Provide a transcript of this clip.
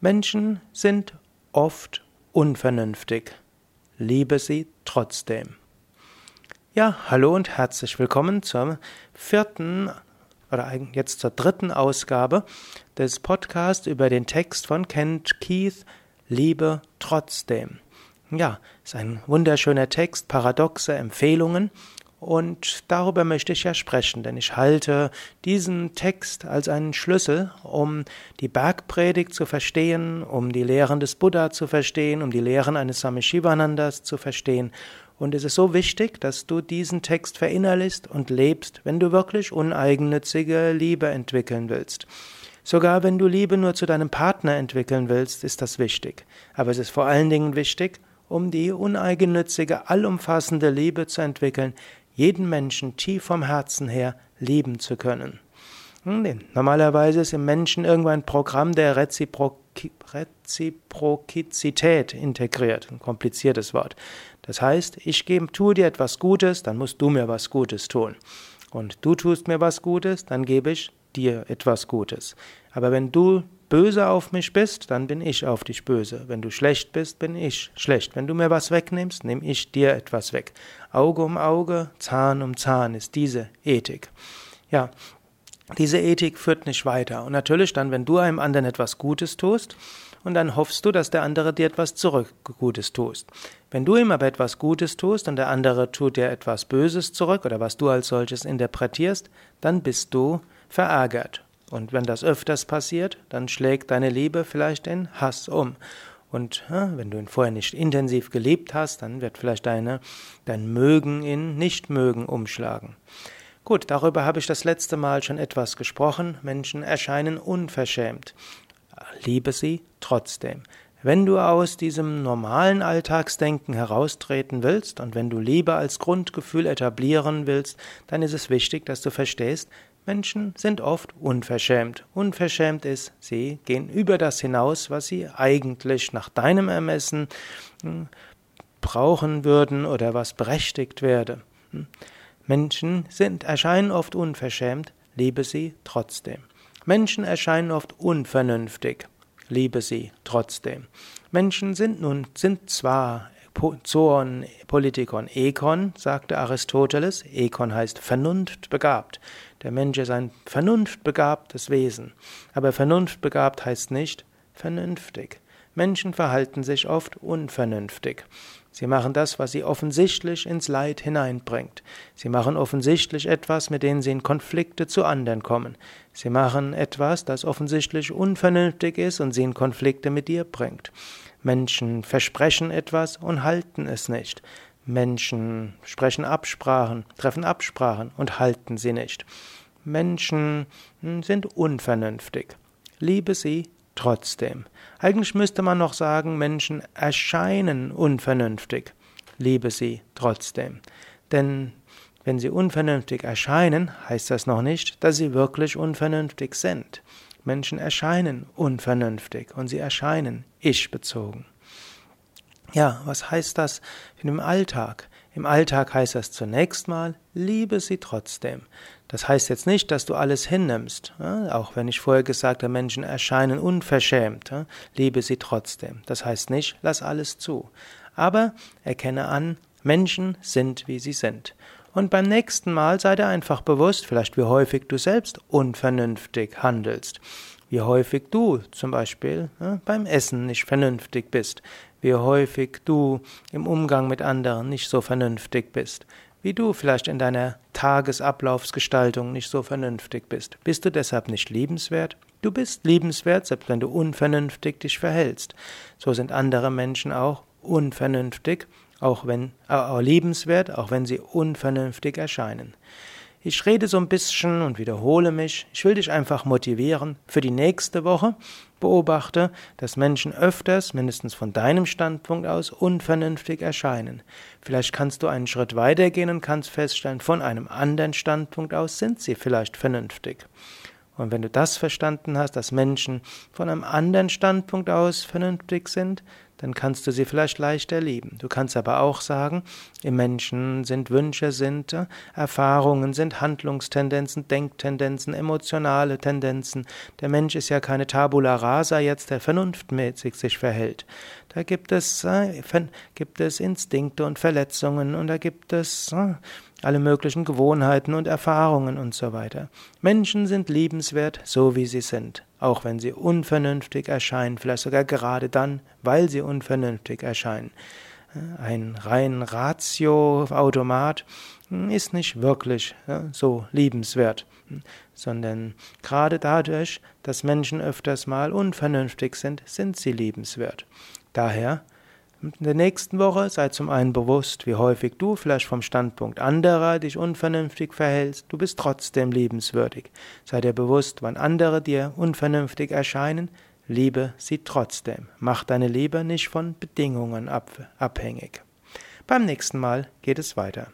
Menschen sind oft unvernünftig. Liebe sie trotzdem. Ja, hallo und herzlich willkommen zur vierten oder jetzt zur dritten Ausgabe des Podcasts über den Text von Kent Keith Liebe trotzdem. Ja, ist ein wunderschöner Text, paradoxe Empfehlungen und darüber möchte ich ja sprechen, denn ich halte diesen Text als einen Schlüssel, um die Bergpredigt zu verstehen, um die Lehren des Buddha zu verstehen, um die Lehren eines Swami Shivanandas zu verstehen. Und es ist so wichtig, dass du diesen Text verinnerlichst und lebst, wenn du wirklich uneigennützige Liebe entwickeln willst. Sogar wenn du Liebe nur zu deinem Partner entwickeln willst, ist das wichtig. Aber es ist vor allen Dingen wichtig, um die uneigennützige, allumfassende Liebe zu entwickeln, jeden Menschen tief vom Herzen her lieben zu können. Hm, normalerweise ist im Menschen irgendwo ein Programm der Reziprokität integriert. Ein kompliziertes Wort. Das heißt, ich tue dir etwas Gutes, dann musst du mir was Gutes tun. Und du tust mir was Gutes, dann gebe ich dir etwas Gutes. Aber wenn du böse auf mich bist, dann bin ich auf dich böse. Wenn du schlecht bist, bin ich schlecht. Wenn du mir was wegnimmst, nehme ich dir etwas weg. Auge um Auge, Zahn um Zahn ist diese Ethik. Ja, diese Ethik führt nicht weiter. Und natürlich dann, wenn du einem anderen etwas Gutes tust, und dann hoffst du, dass der andere dir etwas zurück Gutes tust. Wenn du ihm aber etwas Gutes tust und der andere tut dir etwas Böses zurück oder was du als solches interpretierst, dann bist du verärgert. Und wenn das öfters passiert, dann schlägt deine Liebe vielleicht in Hass um. Und wenn du ihn vorher nicht intensiv geliebt hast, dann wird vielleicht deine, dein Mögen in Nichtmögen umschlagen. Gut, darüber habe ich das letzte Mal schon etwas gesprochen. Menschen erscheinen unverschämt. Liebe sie trotzdem. Wenn du aus diesem normalen Alltagsdenken heraustreten willst und wenn du Liebe als Grundgefühl etablieren willst, dann ist es wichtig, dass du verstehst, Menschen sind oft unverschämt. Unverschämt ist, sie gehen über das hinaus, was sie eigentlich nach deinem Ermessen hm, brauchen würden oder was berechtigt werde. Hm. Menschen sind, erscheinen oft unverschämt, liebe sie trotzdem. Menschen erscheinen oft unvernünftig, liebe sie trotzdem. Menschen sind nun, sind zwar Zoon Politikon Ekon, sagte Aristoteles. Ekon heißt vernunftbegabt. Der Mensch ist ein vernunftbegabtes Wesen. Aber vernunftbegabt heißt nicht vernünftig. Menschen verhalten sich oft unvernünftig. Sie machen das, was sie offensichtlich ins Leid hineinbringt. Sie machen offensichtlich etwas, mit dem sie in Konflikte zu anderen kommen. Sie machen etwas, das offensichtlich unvernünftig ist und sie in Konflikte mit dir bringt. Menschen versprechen etwas und halten es nicht. Menschen sprechen Absprachen, treffen Absprachen und halten sie nicht. Menschen hm, sind unvernünftig. Liebe sie trotzdem. Eigentlich müsste man noch sagen, Menschen erscheinen unvernünftig. Liebe sie trotzdem. Denn wenn sie unvernünftig erscheinen, heißt das noch nicht, dass sie wirklich unvernünftig sind. Menschen erscheinen unvernünftig und sie erscheinen ich-bezogen. Ja, was heißt das im Alltag? Im Alltag heißt das zunächst mal, liebe sie trotzdem. Das heißt jetzt nicht, dass du alles hinnimmst. Auch wenn ich vorher gesagt habe, Menschen erscheinen unverschämt, liebe sie trotzdem. Das heißt nicht, lass alles zu. Aber erkenne an, Menschen sind, wie sie sind. Und beim nächsten Mal sei dir einfach bewusst, vielleicht wie häufig du selbst unvernünftig handelst. Wie häufig du zum Beispiel beim Essen nicht vernünftig bist. Wie häufig du im Umgang mit anderen nicht so vernünftig bist. Wie du vielleicht in deiner Tagesablaufsgestaltung nicht so vernünftig bist. Bist du deshalb nicht liebenswert? Du bist liebenswert, selbst wenn du unvernünftig dich verhältst. So sind andere Menschen auch unvernünftig auch wenn äh, liebenswert, auch wenn sie unvernünftig erscheinen. Ich rede so ein bisschen und wiederhole mich. Ich will dich einfach motivieren für die nächste Woche. Beobachte, dass Menschen öfters, mindestens von deinem Standpunkt aus, unvernünftig erscheinen. Vielleicht kannst du einen Schritt weitergehen und kannst feststellen, von einem anderen Standpunkt aus sind sie vielleicht vernünftig. Und wenn du das verstanden hast, dass Menschen von einem anderen Standpunkt aus vernünftig sind, dann kannst du sie vielleicht leichter lieben. Du kannst aber auch sagen, im Menschen sind Wünsche, sind äh, Erfahrungen, sind Handlungstendenzen, Denktendenzen, emotionale Tendenzen. Der Mensch ist ja keine Tabula rasa jetzt, der vernunftmäßig sich verhält. Da gibt es, äh, gibt es Instinkte und Verletzungen und da gibt es äh, alle möglichen Gewohnheiten und Erfahrungen und so weiter. Menschen sind liebenswert, so wie sie sind, auch wenn sie unvernünftig erscheinen, vielleicht sogar gerade dann, weil sie unvernünftig erscheinen. Ein rein Ratio-Automat ist nicht wirklich so liebenswert, sondern gerade dadurch, dass Menschen öfters mal unvernünftig sind, sind sie liebenswert. Daher in der nächsten Woche sei zum einen bewusst, wie häufig du vielleicht vom Standpunkt anderer dich unvernünftig verhältst, du bist trotzdem liebenswürdig. Sei dir bewusst, wann andere dir unvernünftig erscheinen, liebe sie trotzdem. Mach deine Liebe nicht von Bedingungen abhängig. Beim nächsten Mal geht es weiter.